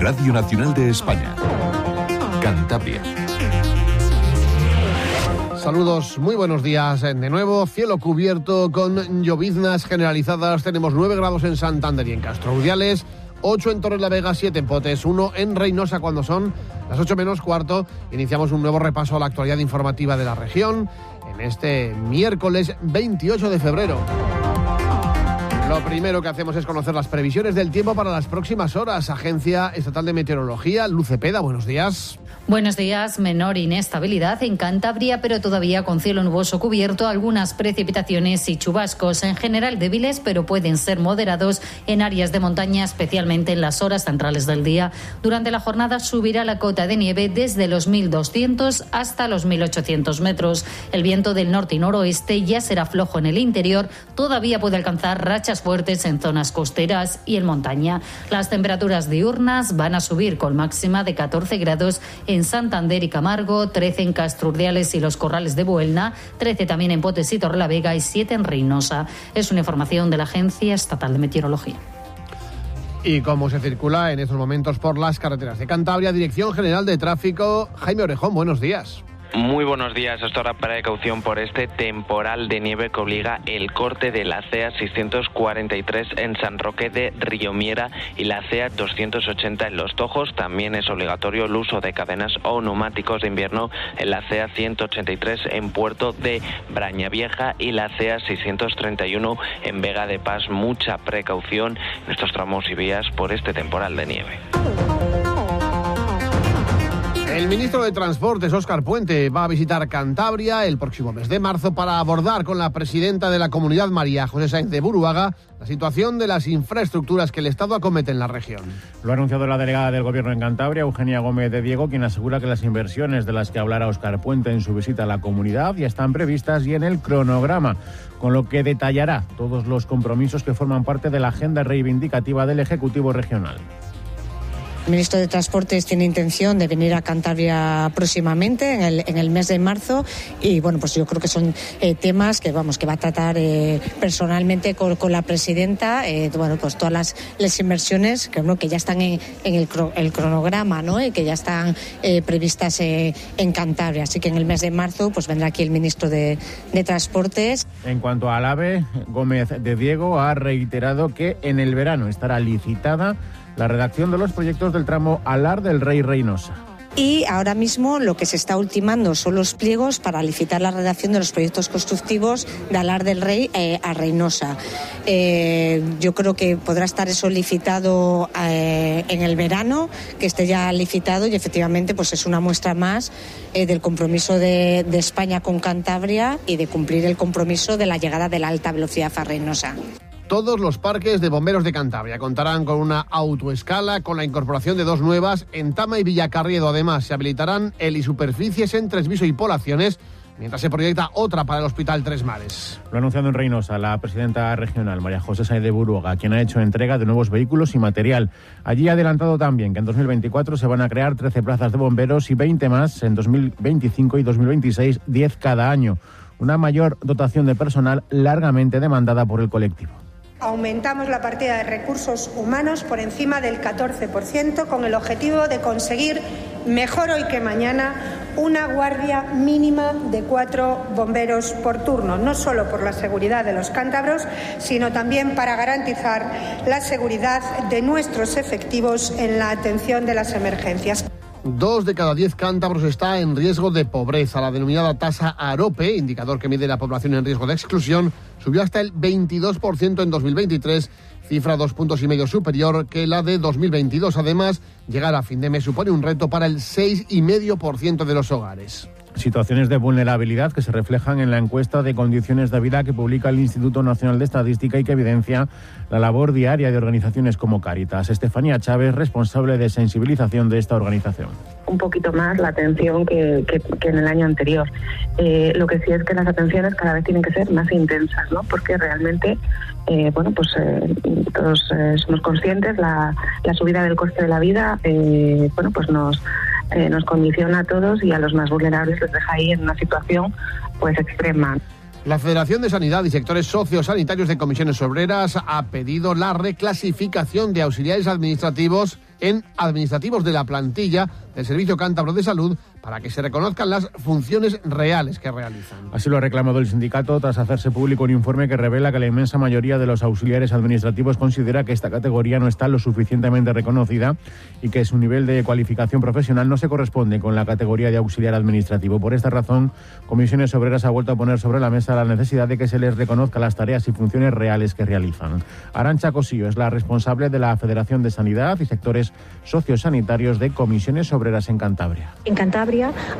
Radio Nacional de España. Cantabria. Saludos, muy buenos días. De nuevo, cielo cubierto con lloviznas generalizadas. Tenemos 9 grados en Santander y en Castro Urdiales, 8 en Torres la Vega, 7 en Potes, 1 en Reynosa cuando son las 8 menos cuarto. Iniciamos un nuevo repaso a la actualidad informativa de la región en este miércoles 28 de febrero. Lo primero que hacemos es conocer las previsiones del tiempo para las próximas horas. Agencia Estatal de Meteorología, Lucepeda, buenos días. Buenos días. Menor inestabilidad en Cantabria, pero todavía con cielo nuboso cubierto, algunas precipitaciones y chubascos, en general débiles, pero pueden ser moderados en áreas de montaña, especialmente en las horas centrales del día. Durante la jornada subirá la cota de nieve desde los 1.200 hasta los 1.800 metros. El viento del norte y noroeste ya será flojo en el interior, todavía puede alcanzar rachas fuertes en zonas costeras y en montaña. Las temperaturas diurnas van a subir con máxima de 14 grados en Santander y Camargo, 13 en Castrurdiales y los Corrales de Buelna, 13 también en Potes y Torrelavega y 7 en Reynosa. Es una información de la Agencia Estatal de Meteorología. Y cómo se circula en estos momentos por las carreteras de Cantabria, Dirección General de Tráfico, Jaime Orejón, buenos días. Muy buenos días. Esto para precaución por este temporal de nieve que obliga el corte de la CEA 643 en San Roque de Riomiera y la CEA 280 en Los Tojos. También es obligatorio el uso de cadenas o neumáticos de invierno en la CEA 183 en Puerto de Brañavieja y la CEA 631 en Vega de Paz. Mucha precaución en estos tramos y vías por este temporal de nieve. El ministro de Transportes, Óscar Puente, va a visitar Cantabria el próximo mes de marzo para abordar con la presidenta de la comunidad, María José Sáenz de Buruaga, la situación de las infraestructuras que el Estado acomete en la región. Lo ha anunciado la delegada del Gobierno en Cantabria, Eugenia Gómez de Diego, quien asegura que las inversiones de las que hablará Óscar Puente en su visita a la comunidad ya están previstas y en el cronograma, con lo que detallará todos los compromisos que forman parte de la agenda reivindicativa del Ejecutivo Regional. El ministro de Transportes tiene intención de venir a Cantabria próximamente, en el, en el mes de marzo, y bueno, pues yo creo que son eh, temas que vamos que va a tratar eh, personalmente con, con, la presidenta, eh, bueno, pues todas las, las inversiones que, bueno, que ya están en, en el, cronograma, ¿no? Y que ya están previstas en Cantabria. Así que en el mes de marzo, pues vendrá aquí el ministro de, de Transportes. En cuanto al AVE, Gómez de Diego ha reiterado que en el verano estará licitada la redacción de los proyectos del tramo Alar del Rey Reynosa. Y ahora mismo lo que se está ultimando son los pliegos para licitar la redacción de los proyectos constructivos de Alar del Rey eh, a Reynosa. Eh, yo creo que podrá estar eso licitado eh, en el verano, que esté ya licitado y efectivamente pues es una muestra más del compromiso de, de España con Cantabria y de cumplir el compromiso de la llegada de la alta velocidad a Reynosa. Todos los parques de bomberos de Cantabria contarán con una autoescala con la incorporación de dos nuevas en Tama y Villacarriedo. Además, se habilitarán helisuperficies en Tresviso y Polaciones mientras se proyecta otra para el Hospital Tres Mares. Lo ha anunciado en Reynosa la presidenta regional, María José Sáenz de Buruaga, quien ha hecho entrega de nuevos vehículos y material. Allí ha adelantado también que en 2024 se van a crear 13 plazas de bomberos y 20 más en 2025 y 2026, 10 cada año. Una mayor dotación de personal largamente demandada por el colectivo. Aumentamos la partida de recursos humanos por encima del 14% con el objetivo de conseguir, mejor hoy que mañana, una guardia mínima de cuatro bomberos por turno, no solo por la seguridad de los cántabros, sino también para garantizar la seguridad de nuestros efectivos en la atención de las emergencias. Dos de cada diez cántabros está en riesgo de pobreza. La denominada tasa AROPE, indicador que mide la población en riesgo de exclusión, subió hasta el 22% en 2023, cifra dos puntos y medio superior que la de 2022. Además, llegar a fin de mes supone un reto para el 6,5% de los hogares. Situaciones de vulnerabilidad que se reflejan en la encuesta de condiciones de vida que publica el Instituto Nacional de Estadística y que evidencia la labor diaria de organizaciones como Caritas. Estefanía Chávez, responsable de sensibilización de esta organización. Un poquito más la atención que, que, en el año anterior. Eh, lo que sí es que las atenciones cada vez tienen que ser más intensas, ¿no? Porque realmente, eh, bueno, pues eh, todos somos conscientes la, la, subida del coste de la vida, bueno, pues nos nos condiciona a todos y a los más vulnerables les deja ahí en una situación pues extrema. La Federación de Sanidad y Sectores Sociosanitarios de Comisiones Obreras ha pedido la reclasificación de auxiliares administrativos en administrativos de la plantilla del Servicio Cántabro de Salud para que se reconozcan las funciones reales que realizan. Así lo ha reclamado el sindicato tras hacerse público un informe que revela que la inmensa mayoría de los auxiliares administrativos considera que esta categoría no está lo suficientemente reconocida y que su nivel de cualificación profesional no se corresponde con la categoría de auxiliar administrativo. Por esta razón, Comisiones Obreras ha vuelto a poner sobre la mesa la necesidad de que se les reconozca las tareas y funciones reales que realizan. Arancha Cosillo es la responsable de la Federación de Sanidad y Sectores Sociosanitarios de Comisiones Obreras en Cantabria. En Cantabria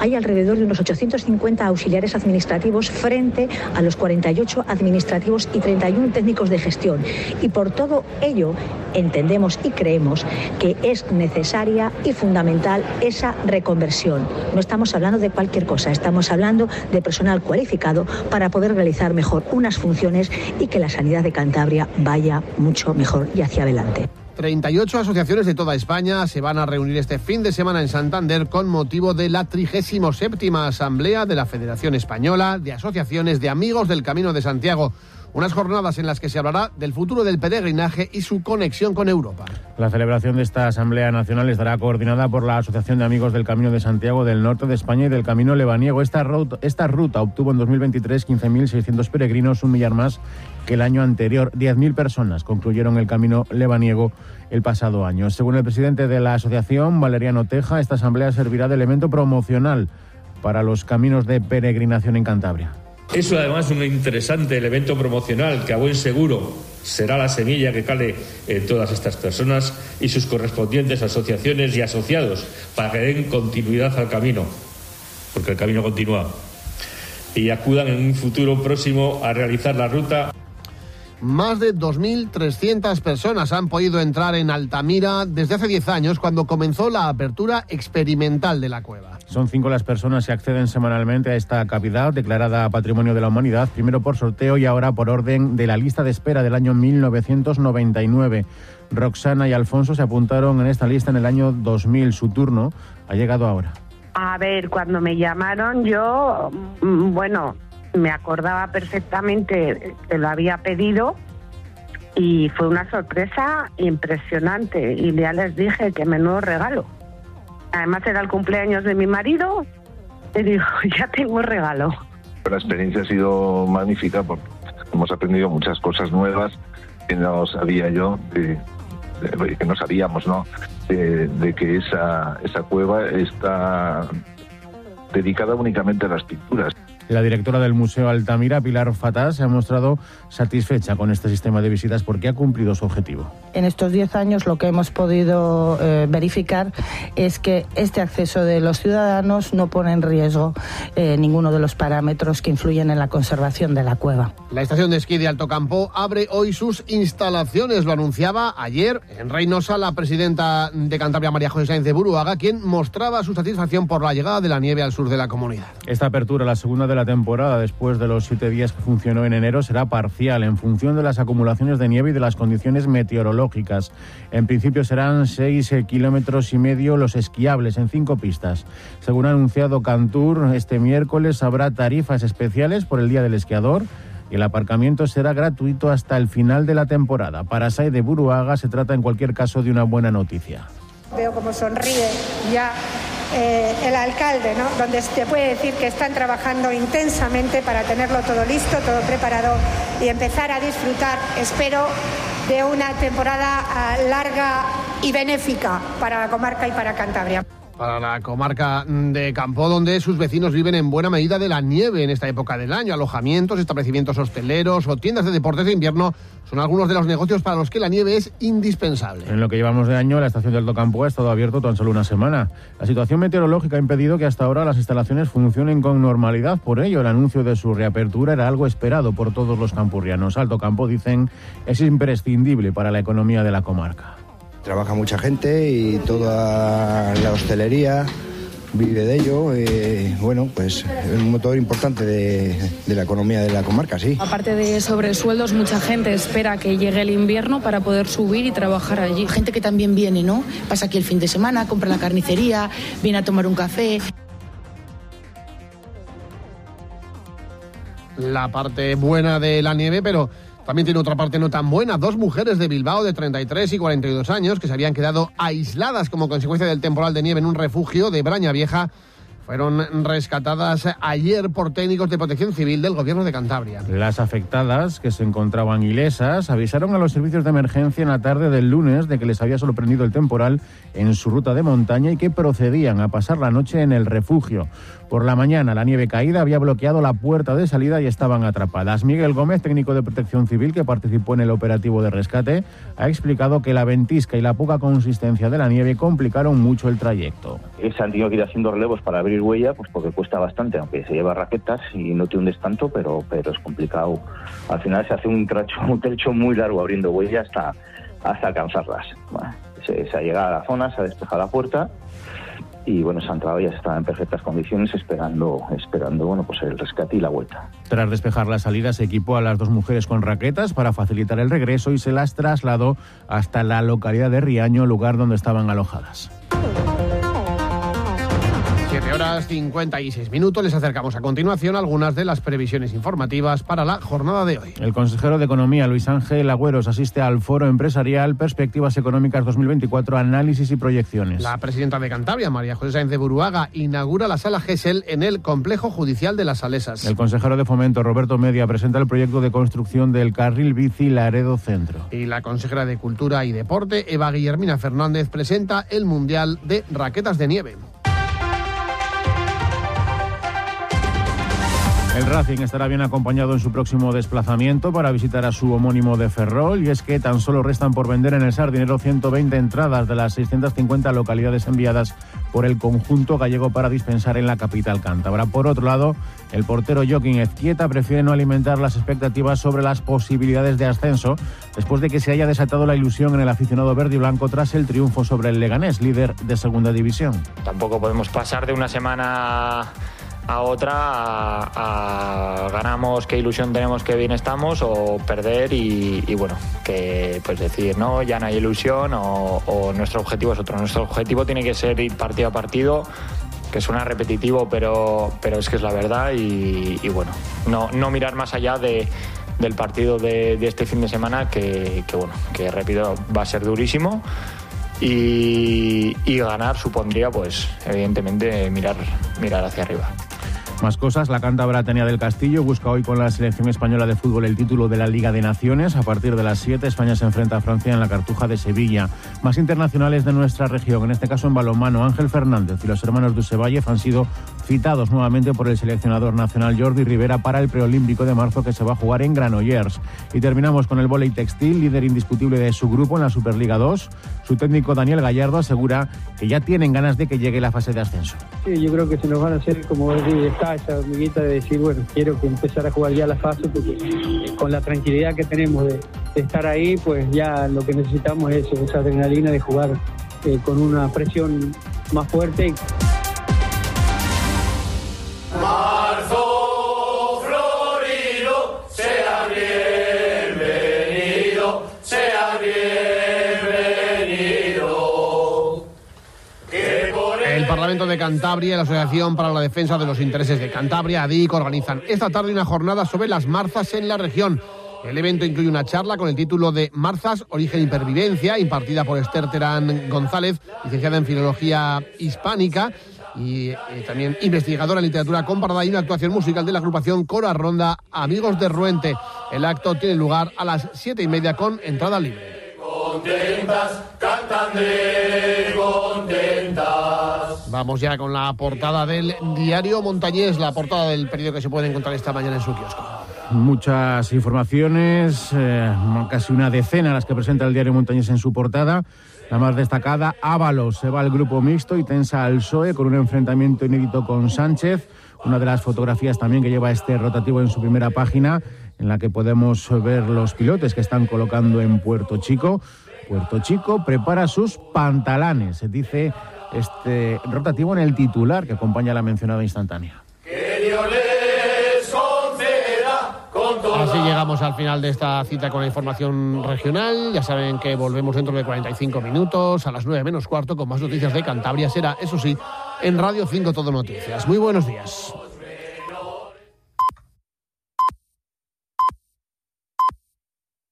hay alrededor de unos 850 auxiliares administrativos frente a los 48 administrativos y 31 técnicos de gestión. Y por todo ello entendemos y creemos que es necesaria y fundamental esa reconversión. No estamos hablando de cualquier cosa, estamos hablando de personal cualificado para poder realizar mejor unas funciones y que la sanidad de Cantabria vaya mucho mejor y hacia adelante. 38 asociaciones de toda España se van a reunir este fin de semana en Santander con motivo de la 37 Asamblea de la Federación Española de Asociaciones de Amigos del Camino de Santiago. Unas jornadas en las que se hablará del futuro del peregrinaje y su conexión con Europa. La celebración de esta Asamblea Nacional estará coordinada por la Asociación de Amigos del Camino de Santiago del Norte de España y del Camino Lebaniego. Esta ruta, obtuvo en 2023 15.600 peregrinos, un millar más que el año anterior. 10.000 personas concluyeron el camino lebaniego el pasado año. Según el presidente de la asociación, Valeriano Teja, esta asamblea servirá de elemento promocional para los caminos de peregrinación en Cantabria. Es además un interesante elemento promocional que a buen seguro será la semilla que cale en todas estas personas y sus correspondientes asociaciones y asociados para que den continuidad al camino, porque el camino continúa, y acudan en un futuro próximo a realizar la ruta. Más de 2.300 personas han podido entrar en Altamira desde hace 10 años cuando comenzó la apertura experimental de la cueva. Son cinco las personas que acceden semanalmente a esta cavidad declarada Patrimonio de la Humanidad, primero por sorteo y ahora por orden de la lista de espera del año 1999. Roxana y Alfonso se apuntaron en esta lista en el año 2000. Su turno ha llegado ahora. A ver, cuando me llamaron yo, mm, bueno, me acordaba perfectamente que lo había pedido y fue una sorpresa impresionante y ya les dije que menudo regalo. Además era el cumpleaños de mi marido y digo, ya tengo regalo. La experiencia ha sido magnífica porque hemos aprendido muchas cosas nuevas que no sabía yo, que no sabíamos, ¿no? De, de que esa, esa cueva está dedicada únicamente a las pinturas. La directora del Museo Altamira, Pilar Fatá, se ha mostrado satisfecha con este sistema de visitas porque ha cumplido su objetivo. En estos 10 años lo que hemos podido eh, verificar es que este acceso de los ciudadanos no pone en riesgo eh, ninguno de los parámetros que influyen en la conservación de la cueva. La estación de esquí de Alto Campo abre hoy sus instalaciones. Lo anunciaba ayer en Reynosa la presidenta de Cantabria, María José Sáenz de Buruaga, quien mostraba su satisfacción por la llegada de la nieve al sur de la comunidad. Esta apertura, la segunda de la temporada después de los siete días que funcionó en enero, será parcial en función de las acumulaciones de nieve y de las condiciones meteorológicas. En principio serán seis kilómetros y medio los esquiables en cinco pistas. Según ha anunciado Cantur, este miércoles habrá tarifas especiales por el Día del Esquiador y el aparcamiento será gratuito hasta el final de la temporada. Para Sai de Buruaga se trata en cualquier caso de una buena noticia. Veo como sonríe ya eh, el alcalde, ¿no? donde te puede decir que están trabajando intensamente para tenerlo todo listo, todo preparado y empezar a disfrutar, espero, de una temporada ah, larga y benéfica para la comarca y para Cantabria para la comarca de Campo, donde sus vecinos viven en buena medida de la nieve en esta época del año. Alojamientos, establecimientos hosteleros o tiendas de deportes de invierno son algunos de los negocios para los que la nieve es indispensable. En lo que llevamos de año, la estación de Alto Campo ha estado abierto tan solo una semana. La situación meteorológica ha impedido que hasta ahora las instalaciones funcionen con normalidad. Por ello, el anuncio de su reapertura era algo esperado por todos los campurrianos. Alto Campo, dicen, es imprescindible para la economía de la comarca. Trabaja mucha gente y toda la hostelería vive de ello. Eh, bueno, pues es un motor importante de, de, la economía de la comarca, sí. Aparte de sobresueldos, mucha gente espera que llegue el invierno para poder subir y trabajar allí. Gente que también viene, ¿no? Pasa aquí el fin de semana, compra la carnicería, viene a tomar un café. la parte buena de la nieve, pero también tiene otra parte no tan buena. Dos mujeres de Bilbao de 33 y 42 años que se habían quedado aisladas como consecuencia del temporal de nieve en un refugio de Braña Vieja fueron rescatadas ayer por técnicos de protección civil del gobierno de Cantabria. Las afectadas, que se encontraban ilesas, avisaron a los servicios de emergencia en la tarde del lunes de que les había sorprendido el temporal en su ruta de montaña y que procedían a pasar la noche en el refugio. Por la mañana, la nieve caída había bloqueado la puerta de salida y estaban atrapadas. Miguel Gómez, técnico de protección civil que participó en el operativo de rescate, ha explicado que la ventisca y la poca consistencia de la nieve complicaron mucho el trayecto. Se han tenido que ir haciendo relevos para abrir huella, pues porque cuesta bastante, aunque se lleva raquetas y no te hundes tanto, pero, pero es complicado. Al final se hace un trecho, un trecho muy largo abriendo huella hasta, hasta alcanzarlas. se, se ha llegado a la zona, se ha despejado la puerta y bueno, Santa ya estaba en perfectas condiciones esperando, esperando bueno, pues el rescate y la vuelta. Tras despejar la salida, se equipó a las dos mujeres con raquetas para facilitar el regreso y se las trasladó hasta la localidad de Riaño, lugar donde estaban alojadas. 7 horas 56 minutos. Les acercamos a continuación algunas de las previsiones informativas para la jornada de hoy. El consejero de Economía, Luis Ángel Agüeros, asiste al Foro Empresarial Perspectivas Económicas 2024, Análisis y Proyecciones. La presidenta de Cantabria, María José Sáenz de Buruaga, inaugura la sala GESEL en el Complejo Judicial de las Salesas. El consejero de Fomento, Roberto Media, presenta el proyecto de construcción del carril bici Laredo Centro. Y la consejera de Cultura y Deporte, Eva Guillermina Fernández, presenta el Mundial de Raquetas de Nieve. El Racing estará bien acompañado en su próximo desplazamiento para visitar a su homónimo de Ferrol y es que tan solo restan por vender en el Sardinero 120 entradas de las 650 localidades enviadas por el conjunto gallego para dispensar en la capital cántabra. Por otro lado, el portero Joaquín Ezquieta prefiere no alimentar las expectativas sobre las posibilidades de ascenso después de que se haya desatado la ilusión en el aficionado verde y blanco tras el triunfo sobre el Leganés, líder de segunda división. Tampoco podemos pasar de una semana a otra a, ganamos qué ilusión tenemos que bien estamos o perder y, bueno que pues decir no ya no hay ilusión o, nuestro objetivo es otro nuestro objetivo tiene que ser ir partido a partido que suena repetitivo pero pero es que es la verdad y, bueno no, no mirar más allá de del partido de, este fin de semana que, que bueno que repito va a ser durísimo y, y, ganar supondría pues evidentemente mirar mirar hacia arriba. Más cosas, la cántabra Tania del Castillo busca hoy con la selección española de fútbol el título de la Liga de Naciones. A partir de las 7, España se enfrenta a Francia en la Cartuja de Sevilla. Más internacionales de nuestra región, en este caso en balonmano, Ángel Fernández y los hermanos Dusevalle han sido citados nuevamente por el seleccionador nacional Jordi Rivera para el preolímpico de marzo que se va a jugar en Granollers. Y terminamos con el volei textil, líder indiscutible de su grupo en la Superliga 2. Su técnico Daniel Gallardo asegura que ya tienen ganas de que llegue la fase de ascenso. Sí, yo creo que se nos van a hacer como está esa hormiguita de decir, bueno, quiero que empezar a jugar ya la fase porque con la tranquilidad que tenemos de, estar ahí, pues ya lo que necesitamos es esa adrenalina de jugar eh, con una presión más fuerte. Parlamento de Cantabria y la Asociación para la Defensa de los Intereses de Cantabria, ADIC, organizan esta tarde una jornada sobre las marzas en la región. El evento incluye una charla con el título de Marzas, Origen y Pervivencia, impartida por Esther Terán González, licenciada en Filología Hispánica y eh, también investigadora en literatura comparada y una actuación musical de la agrupación Cora Ronda Amigos de Ruente. El acto tiene lugar a las siete y media con entrada libre. Vamos ya con la portada del diario Montañés, la portada del periódico que se puede encontrar esta mañana en su kiosco. Muchas informaciones, eh, casi una decena las que presenta el diario Montañés en su portada. La más destacada, Ábalos se va al grupo mixto y tensa al PSOE con un enfrentamiento inédito con Sánchez. Una de las fotografías también que lleva este rotativo en su primera página, en la que podemos ver los pilotes que están colocando en Puerto Chico. Puerto Chico prepara sus pantalanes, dice este rotativo en el titular que acompaña la mencionada instantánea. Así llegamos al final de esta cita con la información regional. Ya saben que volvemos dentro de 45 minutos, a las 9 menos cuarto, con más noticias de Cantabria. Será, eso sí, en Radio 5 Todo Noticias. Muy buenos días.